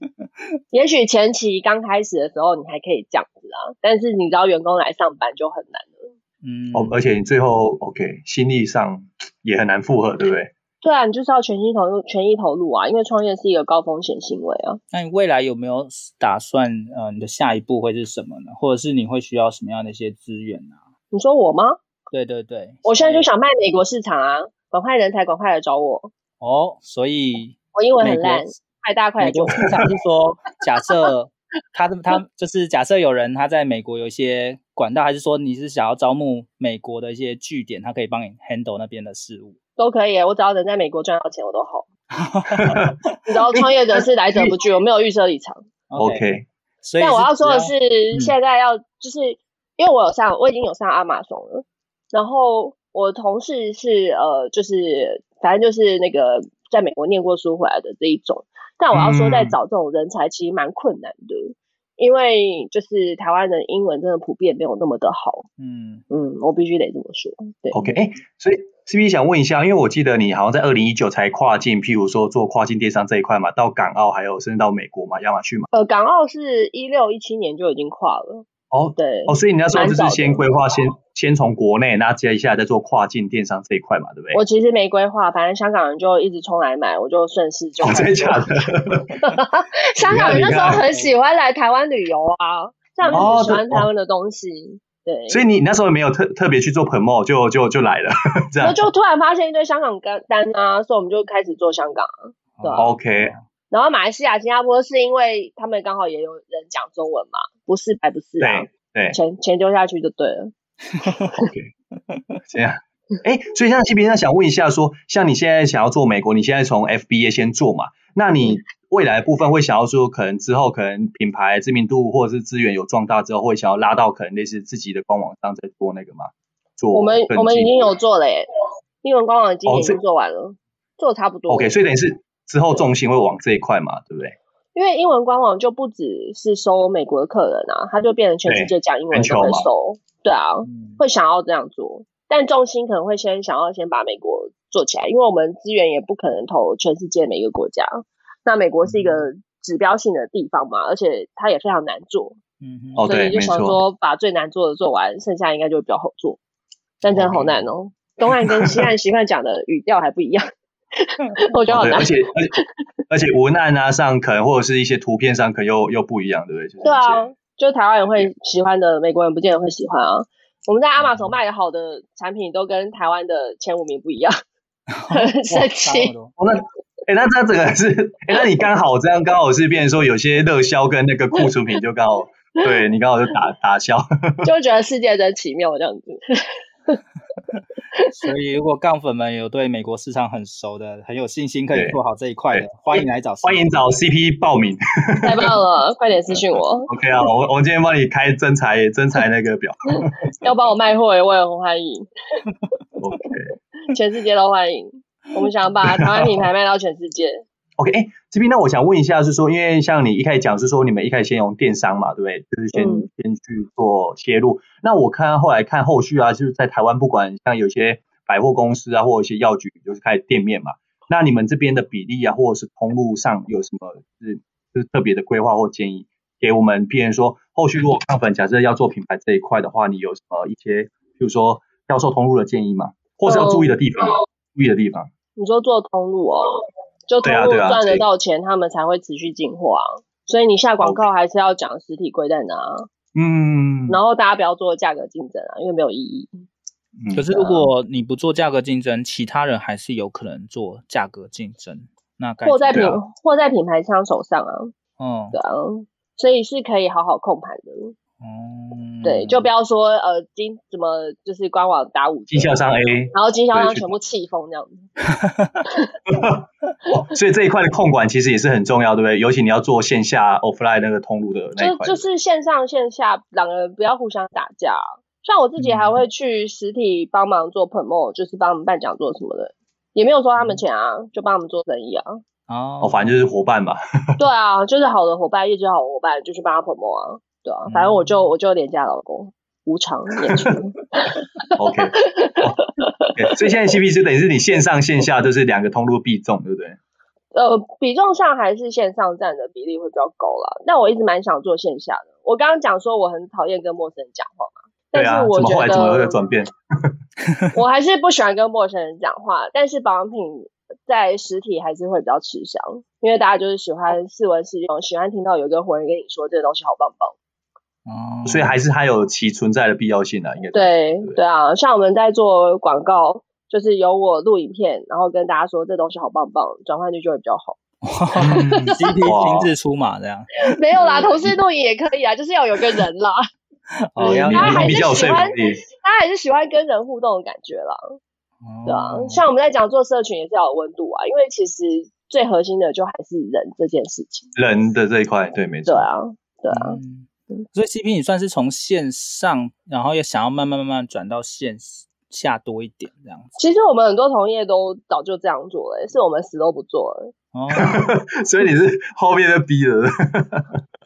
<laughs> 也许前期刚开始的时候你还可以这样子啊，但是你知道员工来上班就很难了。嗯，哦，而且你最后 OK 心力上也很难负荷，对不对？对啊，你就是要全心投入、全意投入啊，因为创业是一个高风险行为啊。那你未来有没有打算？呃，你的下一步会是什么呢？或者是你会需要什么样的一些资源呢？你说我吗？对对对，我现在就想卖美国市场啊，赶快人才，赶快来找我。哦，所以我英文很烂，快大快就。市场是说，假设他他 <laughs> 就是假设有人他在美国有一些管道，还是说你是想要招募美国的一些据点，他可以帮你 handle 那边的事务。都可以，我只要能在美国赚到钱，我都好。<laughs> 你知道，创业者是来者不拒，我没有预设立场。OK，所以但我要说的是，嗯、现在要就是因为我有上，我已经有上亚马逊了。然后我同事是呃，就是反正就是那个在美国念过书回来的这一种。但我要说，在找这种人才其实蛮困难的。嗯因为就是台湾人英文真的普遍没有那么的好，嗯嗯，我必须得这么说。对，OK，哎，所以 CP 想问一下，因为我记得你好像在二零一九才跨境，譬如说做跨境电商这一块嘛，到港澳还有甚至到美国嘛，亚马逊嘛。呃，港澳是一六一七年就已经跨了。哦，对，哦，所以你那时候就是先规划，先先从国内，那接下来再做跨境电商这一块嘛，对不对？我其实没规划，反正香港人就一直冲来买，我就顺势就。真的假的？<laughs> 香港人那时候很喜欢来台湾旅游啊，这样很喜欢台湾的东西，对。所以你那时候没有特特别去做 promo，就就就来了，这样。就突然发现一堆香港单单啊，所以我们就开始做香港，对 OK。然后马来西亚、新加坡是因为他们刚好也有人讲中文嘛，不是白不是啊，对对，钱钱丢下去就对了。<laughs> OK，这样，哎，所以像 CP 那想问一下说，说像你现在想要做美国，你现在从 FBA 先做嘛？那你未来部分会想要说，可能之后可能品牌知名度或者是资源有壮大之后，会想要拉到可能类似自己的官网上再做那个吗？做我们我们已经有做了耶，英文官网今年已经做完了，哦、做的差不多。OK，所以等于是。之后重心会往这一块嘛，对不对？因为英文官网就不只是收美国的客人啊，它就变成全世界讲英文都会收。对啊，嗯、会想要这样做，但重心可能会先想要先把美国做起来，因为我们资源也不可能投全世界每一个国家。那美国是一个指标性的地方嘛，而且它也非常难做。嗯哼，所以就想说把最难做的做完，剩下应该就会比较好做。但真的好难哦，东岸跟西岸 <laughs> 习惯讲的语调还不一样。<laughs> 我觉得好难，而且而且而且文案啊上可能或者是一些图片上可能又又不一样，对不对？对啊，就台湾人会喜欢的，美国人不见得会喜欢啊。我们在 Amazon 卖的好的产品都跟台湾的前五名不一样，<laughs> 很神奇。哦，那哎，那这整个是哎，那你刚好这样刚好是变成说有些热销跟那个库存品就刚好，对你刚好就打打消，<laughs> 就觉得世界真奇妙这样子。所以，如果杠粉们有对美国市场很熟的、很有信心可以做好这一块的，欢迎来找，欢迎找 CP 报名。太棒了，快点私信我。<laughs> OK 啊，我我今天帮你开真才真才那个表。<laughs> 要帮我卖货我也很欢迎。<laughs> OK，全世界都欢迎。我们想把台湾品牌卖到全世界。OK，哎，CP，那我想问一下，是说，因为像你一开始讲是说，你们一开始先用电商嘛，对不对？就是先、嗯、先去做切入。那我看后来看后续啊，就是在台湾，不管像有些百货公司啊，或者一些药局，就是开店面嘛。那你们这边的比例啊，或者是通路上有什么是就是特别的规划或建议给我们？譬如说，后续如果抗粉假设要做品牌这一块的话，你有什么一些，比如说销售通路的建议吗？或是要注意的地方？嗯、注意的地方？你说做通路哦。就通路赚得到钱，他们才会持续进货啊。所以你下广告还是要讲实体柜在哪，嗯。然后大家不要做价格竞争啊，因为没有意义。可是如果你不做价格竞争，其他人还是有可能做价格竞争。那货在品货在品牌商手上啊。嗯，对啊，所以是可以好好控盘的。哦，对，就不要说呃经怎么就是官网打五折，经销商 A，然后经销商全部气疯这样子。<laughs> 所以这一块的控管其实也是很重要，对不对？尤其你要做线下 offline 那个通路的那一块，就就是线上线下两个人不要互相打架。像我自己还会去实体帮忙做 promo，就是帮他们办讲座什么的，也没有收他们钱啊，就帮他们做生意啊。哦，哦，反正就是伙伴吧。<laughs> 对啊，就是好的伙伴，业绩好的伙伴就去帮他 promote 啊。对啊，反正我就我就廉价老公，无偿 <laughs> 演出。OK，所以现在 CP 就等于是你线上线下就是两个通路必中，对不对？呃，比重上还是线上占的比例会比较高啦。但我一直蛮想做线下的。我刚刚讲说我很讨厌跟陌生人讲话嘛，但是我觉得怎么会转变？<laughs> 我还是不喜欢跟陌生人讲话，但是保养品在实体还是会比较吃香，因为大家就是喜欢试闻试用，喜欢听到有一个活人跟你说这个东西好棒棒。哦，所以还是它有其存在的必要性的，应该对对，啊，像我们在做广告，就是有我录影片，然后跟大家说这东西好棒棒，转换率就会比较好。<laughs> CP 亲自出马这样？没有啦，同事录影也可以啊，就是要有个人啦。<laughs> 哦，他还是喜欢，他还是喜欢跟人互动的感觉啦。哦、对啊，像我们在讲做社群也是要有温度啊，因为其实最核心的就还是人这件事情。人的这一块，对，没错。对啊，对啊。嗯所以 CP 你算是从线上，然后也想要慢慢慢慢转到线下多一点这样子。其实我们很多同业都早就这样做了，是我们死都不做了。哦，<laughs> 所以你是后面的逼人。<laughs>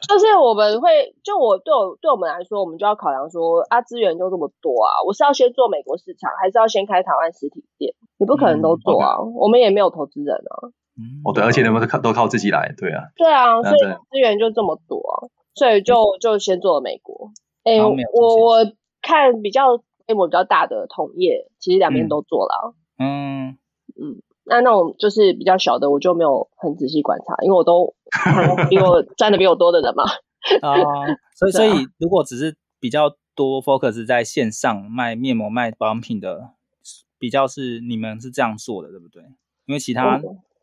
就是我们会，就我对我对我们来说，我们就要考量说啊，资源就这么多啊，我是要先做美国市场，还是要先开台湾实体店？你不可能都做啊，嗯 okay. 我们也没有投资人啊。哦，对，而且你们都靠都靠自己来，对啊。对啊，所以资源就这么多啊。所以就就先做了美国，哎、欸，我我看比较规模比较大的同业，其实两边都做了。嗯嗯，那那种就是比较小的，我就没有很仔细观察，因为我都 <laughs> 比我赚的比我多的人嘛。啊，所以 <laughs> 所以如果只是比较多 focus 在线上卖面膜、卖保养品的，比较是你们是这样做的，对不对？因为其他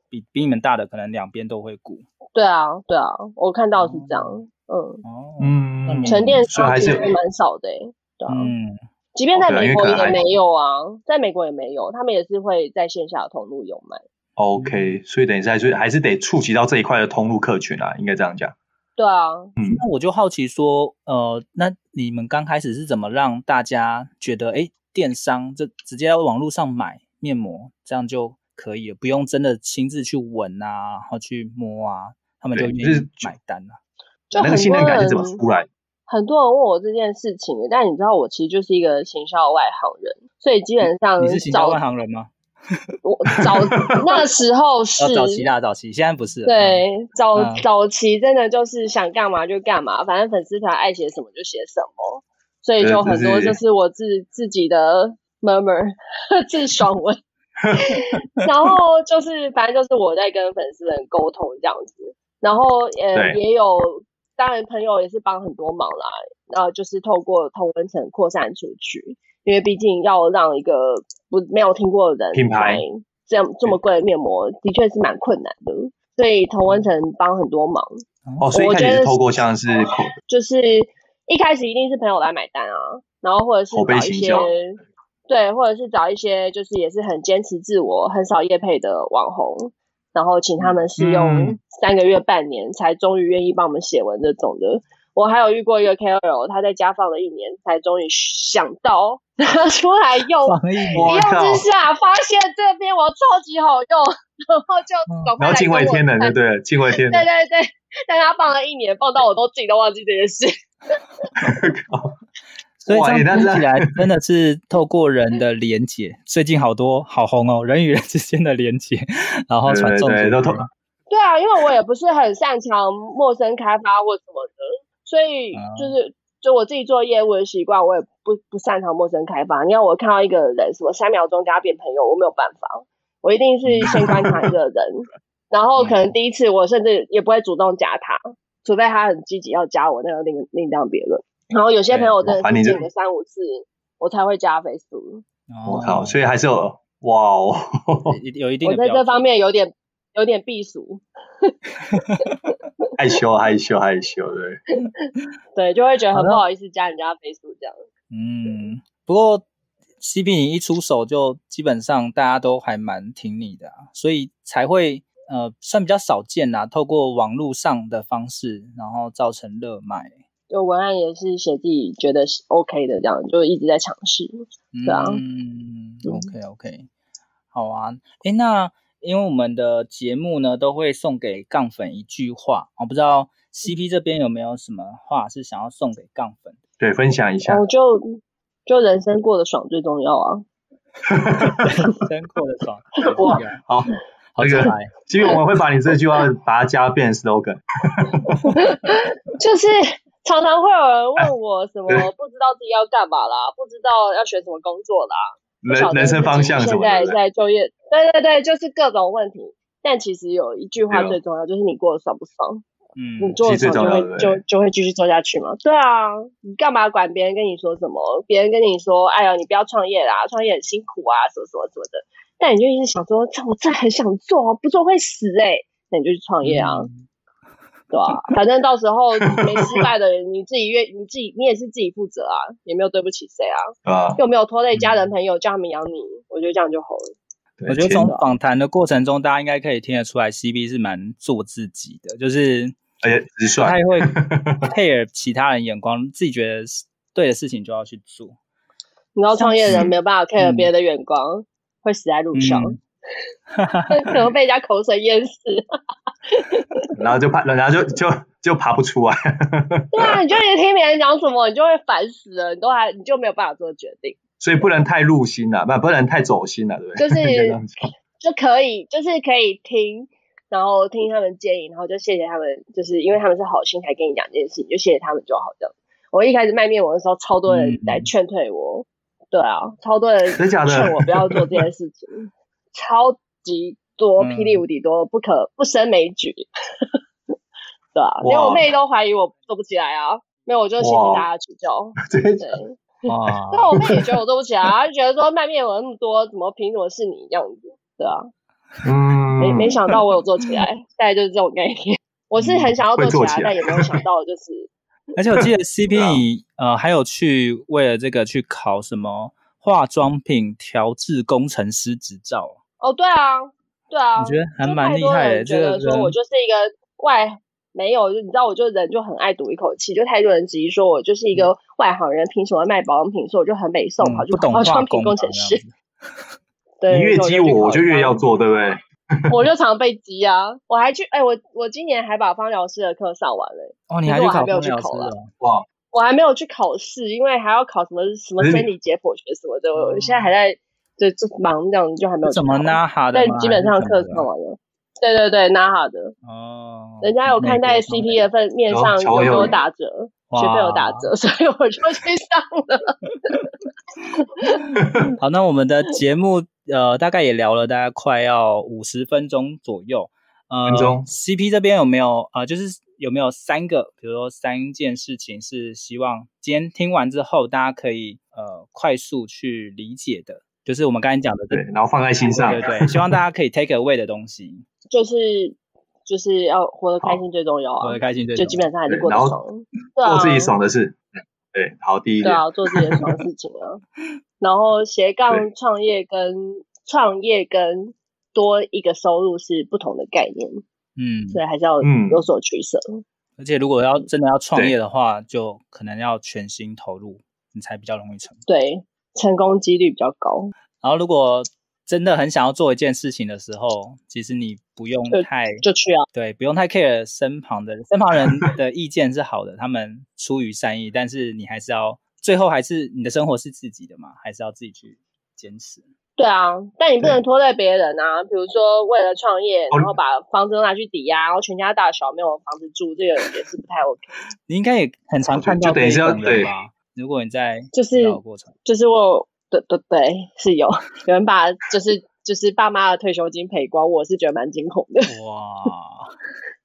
比比你们大的，可能两边都会顾。对啊，对啊，我看到是这样。嗯嗯哦，嗯，沉淀商其实蛮少的，对啊，嗯，即便在美国也没有啊，在美国也没有，他们也是会在线下的通路有卖。OK，所以等一下，所以还是得触及到这一块的通路客群啊，应该这样讲。对啊，嗯，那我就好奇说，呃，那你们刚开始是怎么让大家觉得，哎，电商这直接在网络上买面膜，这样就可以了，不用真的亲自去闻啊，然后去摸啊，他们就愿意买单了。那个信任感是怎么出来？很多人问我这件事情，但你知道我其实就是一个行销外行人，所以基本上你是行销外行人吗？<laughs> 我早那时候是、哦、早期啦，早期现在不是。对，早、嗯、早期真的就是想干嘛就干嘛，反正粉丝团爱写什么就写什么，所以就很多就是我自自己的 murmur <laughs> 自爽文，<laughs> 然后就是反正就是我在跟粉丝们沟通这样子，然后呃也有。当然，朋友也是帮很多忙啦。然后就是透过同温层扩散出去，因为毕竟要让一个不没有听过的人品牌这样这么贵的面膜，的确是蛮困难的。所以同温层帮很多忙。哦，所以我觉得透过像是就是一开始一定是朋友来买单啊，然后或者是找一些对，或者是找一些就是也是很坚持自我、很少业配的网红。然后请他们试用三个月、半年，才终于愿意帮我们写文这种的。我还有遇过一个 KOL，他在家放了一年，才终于想到拿出来用。一用之下，发现这边我超级好用，然后就赶快来。然后惊为天人，对对，惊为 <laughs> 天人。对对对，但他放了一年，放到我都自己都忘记这件事。<laughs> <laughs> 所以这样听起来 <laughs> 真的是透过人的连接，最近好多好红哦，人与人之间的连接，然后传送。对，对，对，对啊，因为我也不是很擅长陌生开发或什么的，所以就是就我自己做业务的习惯，我也不不擅长陌生开发。你看我看到一个人，什么三秒钟跟他变朋友，我没有办法，我一定是先观察一个人，<laughs> 然后可能第一次我甚至也不会主动加他，除非他很积极要加我，那个另另当别论。然后有些朋友真的是见个三五次，我才会加 Facebook。我靠，所以还是有哇哦，<laughs> 有一定。我在这方面有点有点避俗，害羞害羞害羞，对 <laughs> 对，就会觉得很不好意思加人家 Facebook 这样。嗯，不过 CP 你一出手就基本上大家都还蛮挺你的啊，所以才会呃算比较少见啦，透过网络上的方式，然后造成热卖。就文案也是写自己觉得是 OK 的，这样就一直在尝试，对啊。嗯，OK OK，好啊。诶，那因为我们的节目呢都会送给杠粉一句话，我不知道 CP 这边有没有什么话是想要送给杠粉？对，分享一下。我就就人生过得爽最重要啊！<laughs> 人生过得爽，哇，好，好可爱。其实我们会把你这句话把它加变 slogan，<laughs> 就是常常会有人问我什么不知道自己要干嘛啦，不知道要选什么工作啦。人人生方向什么？现在在就业，对对对，就是各种问题。但其实有一句话最重要，就是你过得爽不爽？嗯，你做的爽就会就就会继续做下去嘛。对啊，你干嘛管别人跟你说什么？别人跟你说，哎呀，你不要创业啦，创业很辛苦啊，什么什么什么的。但你就一直想说，这我真的很想做，不做会死哎。那你就去创业啊。对啊，<laughs> 反正到时候没失败的人，你自己愿你自己你也是自己负责啊，也没有对不起谁啊，啊，又没有拖累家人朋友，叫他们养你，我觉得这样就好了。我觉得从访谈的过程中，大家应该可以听得出来，CB 是蛮做自己的，就是而且不太会 <laughs> care 其他人眼光，自己觉得对的事情就要去做。你知道创业人没有办法 care 别人的眼光，嗯、会死在路上。嗯。<laughs> 可能被人家口水淹死，然后就爬，然后就就就爬不出来。<laughs> 对啊，你就连听别人讲什么，你就会烦死了，你都还你就没有办法做决定。所以不能太入心了，不不能太走心了，对不对？<laughs> 就是 <laughs> 就可以，就是可以听，然后听他们建议，然后就谢谢他们，就是因为他们是好心才跟你讲这件事情，就谢谢他们就好。这样，我一开始卖面膜的时候，超多人来劝退我。嗯、对啊，超多人劝我不要做这件事情。超级多，霹雳无敌多，不可不胜枚举，<laughs> 对啊，连我妹都怀疑我做不起来啊，没有，我就谢谢大家指教，<laughs> 对，哇，<laughs> 那我妹也觉得我做不起来，她就觉得说卖面有那么多，怎么凭什么是你这样子，对啊，嗯，没没想到我有做起来，大概就是这种概念，我是很想要做起来，但也没有想到就是，而且我记得 CP 呃还有去为了这个去考什么化妆品调制工程师执照。哦，对啊，对啊，我觉得还蛮厉害的。觉得说我就是一个外没有，就你知道，我就人就很爱赌一口气，就太多人质疑说我就是一个外行人，凭什么卖保养品？所以我就很北宋跑去考化妆品工程师。<laughs> <laughs> 对，你越激我，我就越要做，对不对？我就 <laughs> 常被激啊！我还去，哎，我我今年还把芳疗师的课上完了。哦，你还去考芳疗师了？哇！我还没有去考试，因为还要考什么什么生理解剖学什么的，我现在还在。就就忙这样，就还没有怎么 NAHA 的，但基本上课上完了。对对对，NAHA 的哦，人家有看在 CP 的份面上有给我打折，学费有打折，所以我就去上了。<laughs> 好，那我们的节目呃大概也聊了大概快要五十分钟左右。呃，CP 这边有没有啊、呃？就是有没有三个，比如说三件事情是希望今天听完之后大家可以呃快速去理解的。就是我们刚才讲的，对，然后放在心上，对对，希望大家可以 take away 的东西，<laughs> 就是就是要活得开心最重要啊，活得开心最重要，就基本上还是过得爽，做自己爽的事，对，好，第一点，对啊，做自己的爽事情啊，然后斜杠创业跟创业跟多一个收入是不同的概念，嗯，所以还是要有所取舍，而且如果要真的要创业的话，就可能要全心投入，你才比较容易成功，对。成功几率比较高。然后，如果真的很想要做一件事情的时候，其实你不用太就，就去啊。对，不用太 care 身旁的身旁人的意见是好的，<laughs> 他们出于善意，但是你还是要最后还是你的生活是自己的嘛，还是要自己去坚持。对啊，但你不能拖累别人啊。比如说为了创业，然后把房子都拿去抵押，然后全家大小没有房子住，这个也是不太 OK。你应该也很常看到这种人吧？如果你在就是就是我对对对是有 <laughs> 有人把就是就是爸妈的退休金赔光，我是觉得蛮惊恐的。哇，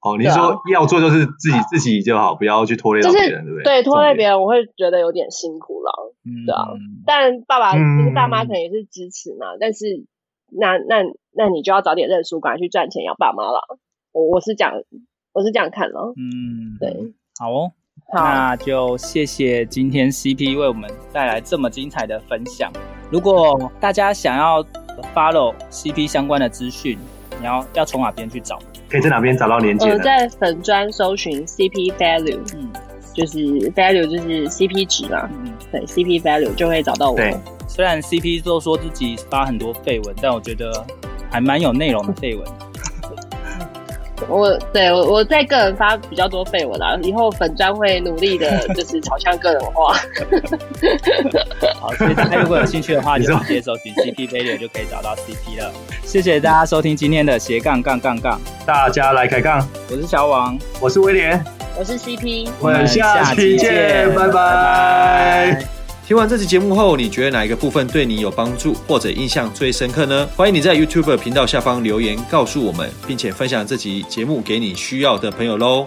<laughs> 哦，你说要做就是自己自己就好，不要去拖累到别人，对不对？对，拖累别人我会觉得有点辛苦了。嗯，对啊。但爸爸就是爸妈可能也是支持嘛，但是那那那你就要早点认输，赶快去赚钱养爸妈了。我我是讲我是这样看了。嗯，对，好哦。那就谢谢今天 CP 为我们带来这么精彩的分享。如果大家想要 follow CP 相关的资讯，你要要从哪边去找？可以在哪边找到连接？我，在粉专搜寻 CP Value，嗯，就是 Value 就是 CP 值嘛，嗯，对，CP Value 就会找到我。对，虽然 CP 都说自己发很多绯闻，但我觉得还蛮有内容的废文。我对我我在个人发比较多废文啦，以后粉专会努力的，<laughs> 就是朝向个人化。好，所以大家如果有兴趣的话，<laughs> 就直接搜寻 CP Radio 就可以找到 CP 了。谢谢大家收听今天的斜杠杠杠杠，大家来开杠。我是小王，我是威廉，我是 CP，我们下期见，拜拜。拜拜。听完这期节目后，你觉得哪一个部分对你有帮助，或者印象最深刻呢？欢迎你在 YouTube 频道下方留言告诉我们，并且分享这集节目给你需要的朋友喽。